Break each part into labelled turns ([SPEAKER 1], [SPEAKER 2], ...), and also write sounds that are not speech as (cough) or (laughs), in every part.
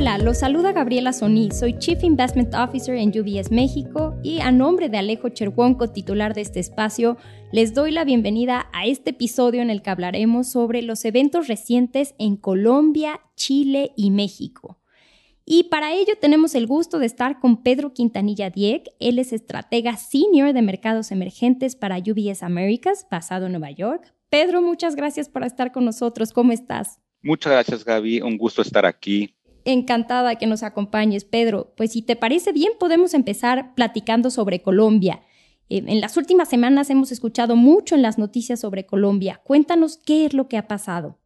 [SPEAKER 1] Hola, los saluda Gabriela Soní, soy Chief Investment Officer en UBS México y a nombre de Alejo Cherwonko, titular de este espacio, les doy la bienvenida a este episodio en el que hablaremos sobre los eventos recientes en Colombia, Chile y México. Y para ello tenemos el gusto de estar con Pedro Quintanilla Dieck. Él es estratega senior de mercados emergentes para UBS Americas, basado en Nueva York. Pedro, muchas gracias por estar con nosotros. ¿Cómo estás?
[SPEAKER 2] Muchas gracias, Gaby. Un gusto estar aquí.
[SPEAKER 1] Encantada que nos acompañes, Pedro. Pues si te parece bien, podemos empezar platicando sobre Colombia. Eh, en las últimas semanas hemos escuchado mucho en las noticias sobre Colombia. Cuéntanos qué es lo que ha pasado.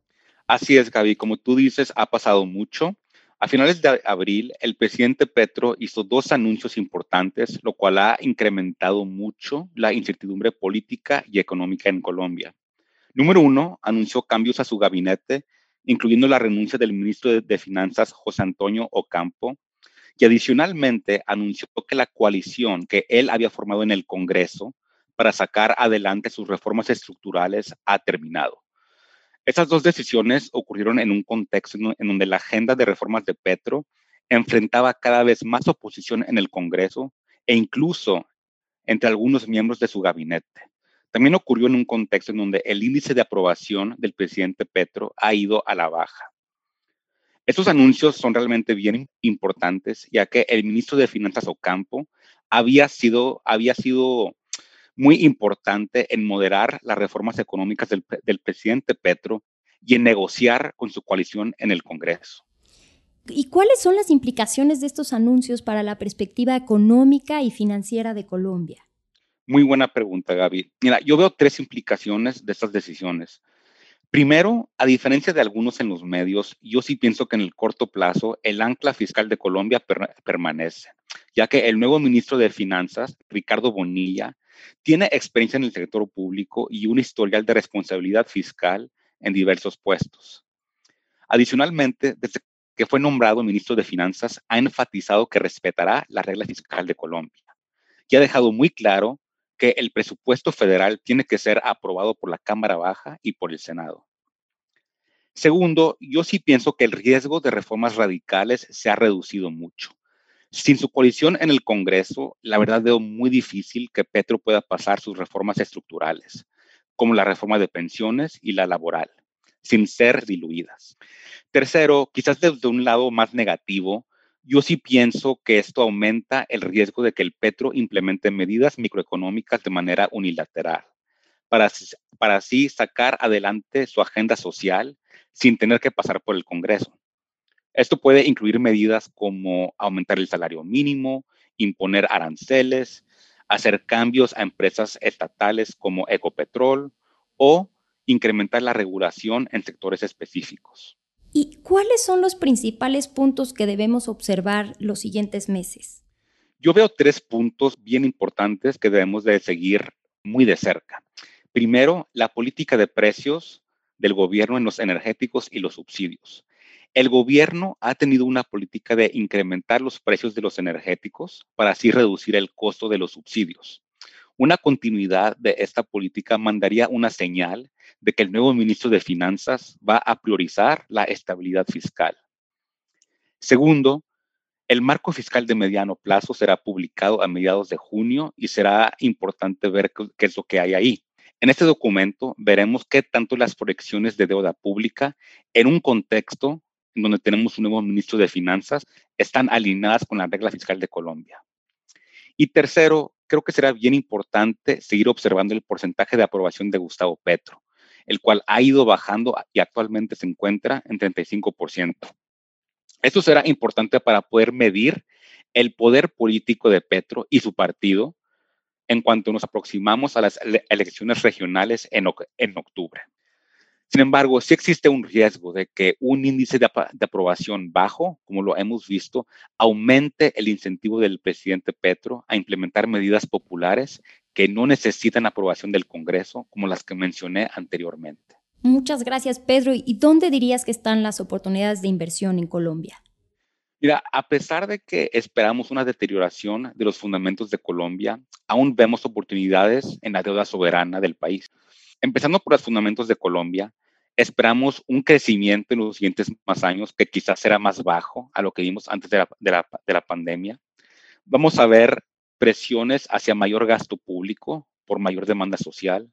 [SPEAKER 2] Así es, Gaby. Como tú dices, ha pasado mucho. A finales de abril, el presidente Petro hizo dos anuncios importantes, lo cual ha incrementado mucho la incertidumbre política y económica en Colombia. Número uno, anunció cambios a su gabinete, incluyendo la renuncia del ministro de, Finanzas, José Antonio Ocampo, y adicionalmente anunció que la coalición que él había formado en el Congreso para sacar adelante sus reformas estructurales ha terminado. Estas dos decisiones ocurrieron en un contexto en donde la agenda de reformas de Petro enfrentaba cada vez más oposición en el Congreso e incluso entre algunos miembros de su gabinete. También ocurrió en un contexto en donde el índice de aprobación del presidente Petro ha ido a la baja. Estos anuncios son realmente bien importantes, ya que el ministro de Finanzas Ocampo había sido, había sido muy importante en moderar las reformas económicas del, presidente Petro y en negociar con su coalición en el Congreso.
[SPEAKER 1] ¿Y cuáles son las implicaciones de estos anuncios para la perspectiva económica y financiera de Colombia?
[SPEAKER 2] Muy buena pregunta, Gaby. Mira, yo veo tres implicaciones de estas decisiones. Primero, a diferencia de algunos en los medios, yo sí pienso que en el corto plazo el ancla fiscal de Colombia permanece, ya que el nuevo ministro de Finanzas, Ricardo Bonilla, tiene experiencia en el sector público y un historial de responsabilidad fiscal en diversos puestos. Adicionalmente, desde que fue nombrado ministro de Finanzas, ha enfatizado que respetará la regla fiscal de Colombia y ha dejado muy claro que el presupuesto federal tiene que ser aprobado por la Cámara Baja y por el Senado. Segundo, yo sí pienso que el riesgo de reformas radicales se ha reducido mucho. Sin su coalición en el Congreso, la verdad veo muy difícil que Petro pueda pasar sus reformas estructurales, como la reforma de pensiones y la laboral, sin ser diluidas. Tercero, quizás desde un lado más negativo, yo sí pienso que esto aumenta el riesgo de que el Petro implemente medidas microeconómicas de manera unilateral, para, para así sacar adelante su agenda social sin tener que pasar por el Congreso. Esto puede incluir medidas como aumentar el salario mínimo, imponer aranceles, hacer cambios a empresas estatales como Ecopetrol o incrementar la regulación en sectores específicos.
[SPEAKER 1] ¿Y cuáles son los principales puntos que debemos observar los siguientes meses?
[SPEAKER 2] Yo veo tres puntos bien importantes que debemos de seguir muy de cerca. Primero, la política de precios del gobierno en los energéticos y los subsidios. El gobierno ha tenido una política de incrementar los precios de los energéticos para así reducir el costo de los subsidios. Una continuidad de esta política mandaría una señal de que el nuevo ministro de Finanzas va a priorizar la estabilidad fiscal. Segundo, el marco fiscal de mediano plazo será publicado a mediados de junio y será importante ver qué es lo que hay ahí. En este documento veremos qué tanto las proyecciones de deuda pública en un contexto donde tenemos un nuevo ministro de Finanzas, están alineadas con la regla fiscal de Colombia. Y tercero, creo que será bien importante seguir observando el porcentaje de aprobación de Gustavo Petro, el cual ha ido bajando y actualmente se encuentra en 35%. Esto será importante para poder medir el poder político de Petro y su partido en cuanto nos aproximamos a las elecciones regionales en, en octubre. Sin embargo, sí existe un riesgo de que un índice de, aprobación bajo, como lo hemos visto, aumente el incentivo del presidente Petro a implementar medidas populares que no necesitan aprobación del Congreso, como las que mencioné anteriormente.
[SPEAKER 1] Muchas gracias, Pedro. ¿Y dónde dirías que están las oportunidades de inversión en Colombia?
[SPEAKER 2] Mira, a pesar de que esperamos una deterioración de los fundamentos de Colombia, aún vemos oportunidades en la deuda soberana del país. Empezando por los fundamentos de Colombia, Esperamos un crecimiento en los siguientes más años que quizás será más bajo a lo que vimos antes de la, pandemia. Vamos a ver presiones hacia mayor gasto público por mayor demanda social.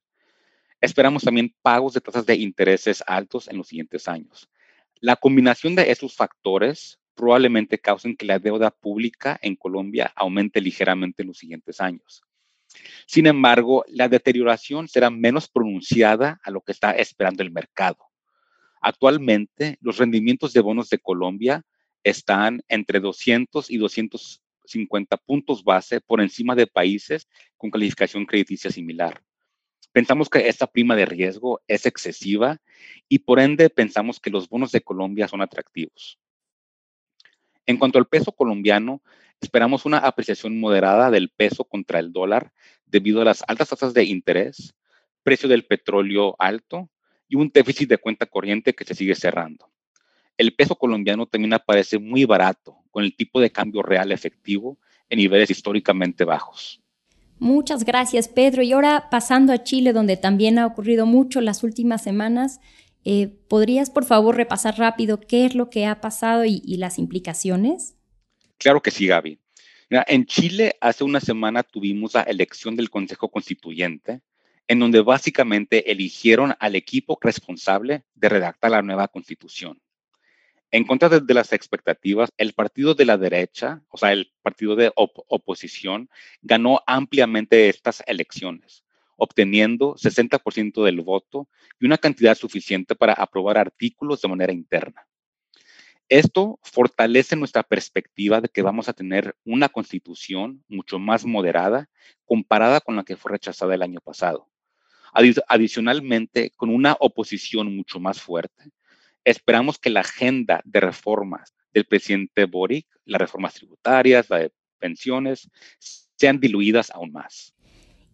[SPEAKER 2] Esperamos también pagos de tasas de intereses altos en los siguientes años. La combinación de esos factores probablemente causen que la deuda pública en Colombia aumente ligeramente en los siguientes años. Sin embargo, la deterioración será menos pronunciada a lo que está esperando el mercado. Actualmente, los rendimientos de bonos de Colombia están entre 200 y 250 puntos base por encima de países con calificación crediticia similar. Pensamos que esta prima de riesgo es excesiva y por ende pensamos que los bonos de Colombia son atractivos. En cuanto al peso colombiano, Esperamos una apreciación moderada del peso contra el dólar debido a las altas tasas de interés, precio del petróleo alto y un déficit de cuenta corriente que se sigue cerrando. El peso colombiano también aparece muy barato, con el tipo de cambio real efectivo en niveles históricamente bajos.
[SPEAKER 1] Muchas gracias, Pedro. Y ahora pasando a Chile, donde también ha ocurrido mucho las últimas semanas, eh, ¿podrías por favor repasar rápido qué es lo que ha pasado y las implicaciones?
[SPEAKER 2] Claro que sí, Gaby. en Chile hace una semana tuvimos la elección del Consejo Constituyente, en donde básicamente eligieron al equipo responsable de redactar la nueva constitución. En contra de, las expectativas, el partido de la derecha, o sea, el partido de oposición, ganó ampliamente estas elecciones, obteniendo 60% del voto y una cantidad suficiente para aprobar artículos de manera interna. Esto fortalece nuestra perspectiva de que vamos a tener una constitución mucho más moderada comparada con la que fue rechazada el año pasado. Adicionalmente, con una oposición mucho más fuerte, esperamos que la agenda de reformas del presidente Boric, las reformas tributarias, la de pensiones, sean diluidas aún más.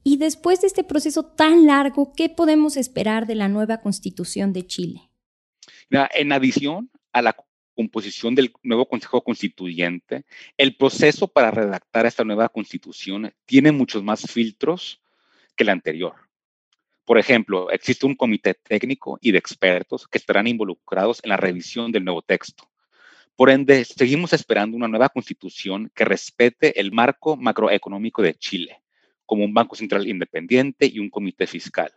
[SPEAKER 1] Y después de este proceso tan largo, ¿qué podemos esperar de la nueva constitución de Chile?
[SPEAKER 2] En adición a la composición del nuevo Consejo Constituyente, el proceso para redactar esta nueva constitución tiene muchos más filtros que el anterior. Por ejemplo, existe un comité técnico y de expertos que estarán involucrados en la revisión del nuevo texto. Por ende, seguimos esperando una nueva constitución que respete el marco macroeconómico de Chile, como un Banco Central independiente y un comité fiscal.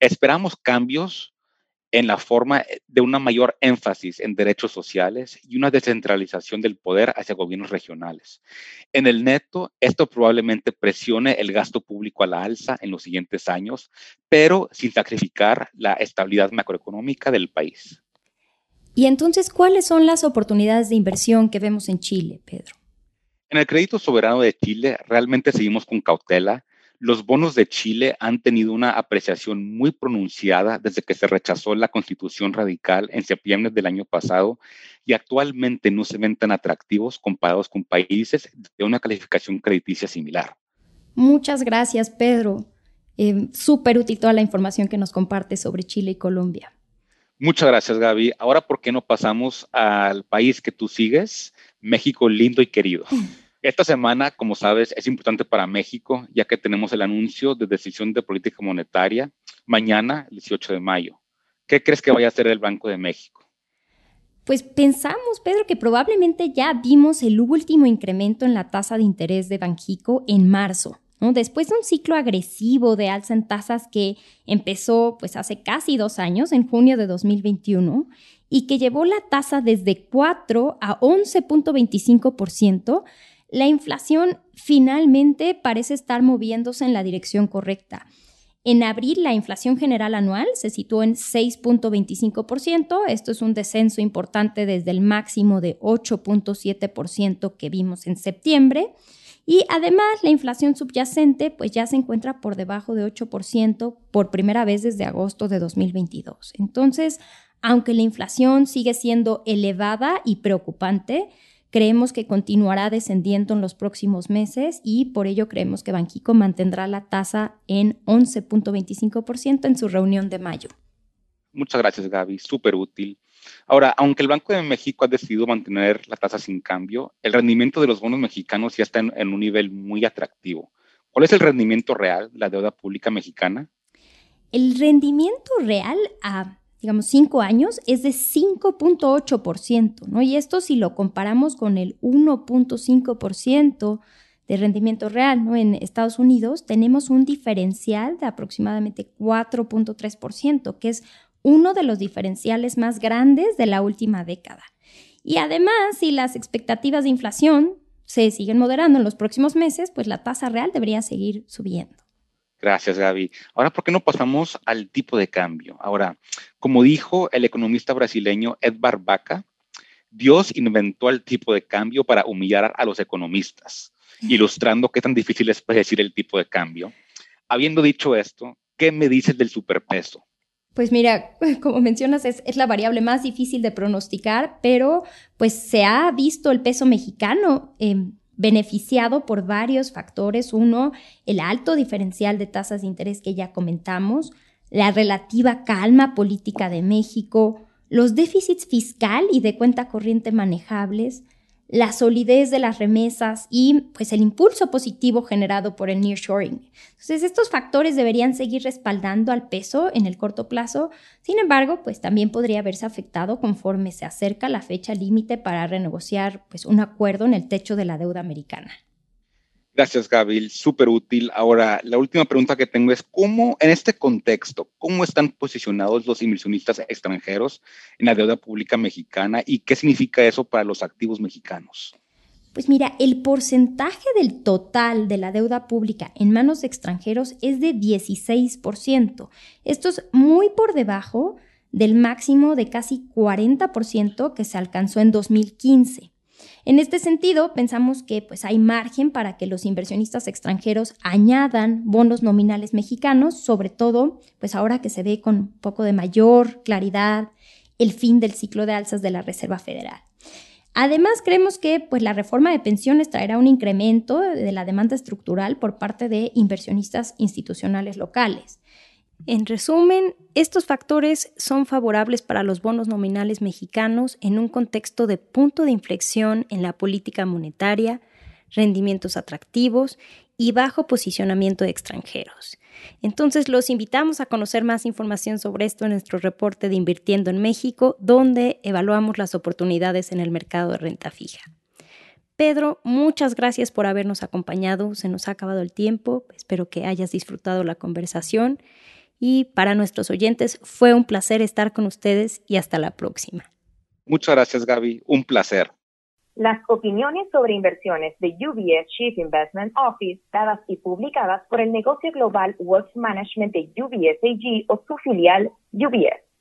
[SPEAKER 2] Esperamos cambios en la forma eh, de una mayor énfasis en derechos sociales y una descentralización del poder hacia gobiernos regionales. En el neto, esto probablemente presione el gasto público a la alza en los siguientes años, pero sin sacrificar la estabilidad macroeconómica del país.
[SPEAKER 1] Y entonces, ¿cuáles son las oportunidades de inversión que vemos en Chile, Pedro?
[SPEAKER 2] En el crédito soberano de Chile realmente seguimos con cautela los bonos de Chile han tenido una apreciación muy pronunciada desde que se rechazó la constitución radical en septiembre del año pasado y actualmente no se ven tan atractivos comparados con países de una calificación crediticia similar.
[SPEAKER 1] Muchas gracias, Pedro. Eh, Súper útil toda la información que nos comparte sobre Chile y Colombia.
[SPEAKER 2] Muchas gracias, Gaby. Ahora, ¿por qué no pasamos al país que tú sigues? México lindo y querido. (laughs) Esta semana, como sabes, es importante para México, ya que tenemos el anuncio de decisión de política monetaria mañana, el 18 de mayo. ¿Qué crees que vaya a hacer el Banco de México?
[SPEAKER 1] Pues pensamos, Pedro, que probablemente ya vimos el último incremento en la tasa de interés de Banjico en marzo. Después de un ciclo agresivo de alza en tasas que empezó pues hace casi dos años, en junio de 2021, y que llevó la tasa desde 4 a 11.25%, la inflación finalmente parece estar moviéndose en la dirección correcta. En abril, la inflación general anual se situó en 6.25%. Esto es un descenso importante desde el máximo de 8.7% que vimos en septiembre. Y además, la inflación subyacente pues ya se encuentra por debajo de 8% por primera vez desde agosto de 2022. Entonces, aunque la inflación sigue siendo elevada y preocupante, Creemos que continuará descendiendo en los próximos meses y por ello creemos que Banquico mantendrá la tasa en 11.25% en su reunión de mayo.
[SPEAKER 2] Muchas gracias, Gaby. Súper útil. Ahora, aunque el Banco de México ha decidido mantener la tasa sin cambio, el rendimiento de los bonos mexicanos ya está en, un nivel muy atractivo. ¿Cuál es el rendimiento real de la deuda pública mexicana?
[SPEAKER 1] El rendimiento real a digamos, cinco años es de 5.8%, ¿no? Y esto si lo comparamos con el 1.5% de rendimiento real, ¿no? En Estados Unidos tenemos un diferencial de aproximadamente 4.3%, que es uno de los diferenciales más grandes de la última década. Y además, si las expectativas de inflación se siguen moderando en los próximos meses, pues la tasa real debería seguir subiendo.
[SPEAKER 2] Gracias, Gaby. Ahora, ¿por qué no pasamos al tipo de cambio? Ahora, como dijo el economista brasileño Edvar Baca, Dios inventó el tipo de cambio para humillar a los economistas, ilustrando qué tan difícil es predecir el tipo de cambio. Habiendo dicho esto, ¿qué me dices del superpeso?
[SPEAKER 1] Pues mira, (laughs) como mencionas, es, la variable más difícil de pronosticar, pero pues se ha visto el peso mexicano em, beneficiado por varios factores. Uno, el alto diferencial de tasas de interés que ya comentamos, la relativa calma política de México, los déficits fiscal y de cuenta corriente manejables, la solidez de las remesas y pues el impulso positivo generado por el nearshoring. Entonces, estos factores deberían seguir respaldando al peso en el corto plazo. Sin embargo, pues también podría verse afectado conforme se acerca la fecha límite para renegociar pues un acuerdo en el techo de la deuda americana.
[SPEAKER 2] Gracias, Gaby. Súper útil. Ahora, la última pregunta que tengo es, ¿cómo, en este contexto, cómo están posicionados los inversionistas extranjeros en la deuda pública mexicana y qué significa eso para los activos mexicanos?
[SPEAKER 1] Pues mira, el porcentaje del total de la deuda pública en manos de extranjeros es de 16%. Esto es muy por debajo del máximo de casi 40% que se alcanzó en 2015. En este sentido, pensamos que pues, hay margen para que los inversionistas extranjeros añadan bonos nominales mexicanos, sobre todo pues ahora que se ve con un poco de mayor claridad el fin del ciclo de alzas de la Reserva Federal. Además, creemos que pues, la reforma de pensiones traerá un incremento de la demanda estructural por parte de inversionistas institucionales locales. En resumen, estos factores son favorables para los bonos nominales mexicanos en un contexto de punto de inflexión en la política monetaria, rendimientos atractivos y bajo posicionamiento de extranjeros. Entonces los invitamos a conocer más información sobre esto en nuestro reporte de Invirtiendo en México, donde evaluamos las oportunidades en el mercado de renta fija. Pedro, muchas gracias por habernos acompañado. Se nos ha acabado el tiempo. Espero que hayas disfrutado la conversación y para nuestros oyentes fue un placer estar con ustedes y hasta la próxima.
[SPEAKER 2] Muchas gracias Gaby, un placer.
[SPEAKER 3] Las opiniones sobre inversiones de UBS Chief Investment Office, dadas y publicadas por el negocio global Wealth Management de UBS AG o su filial UBS.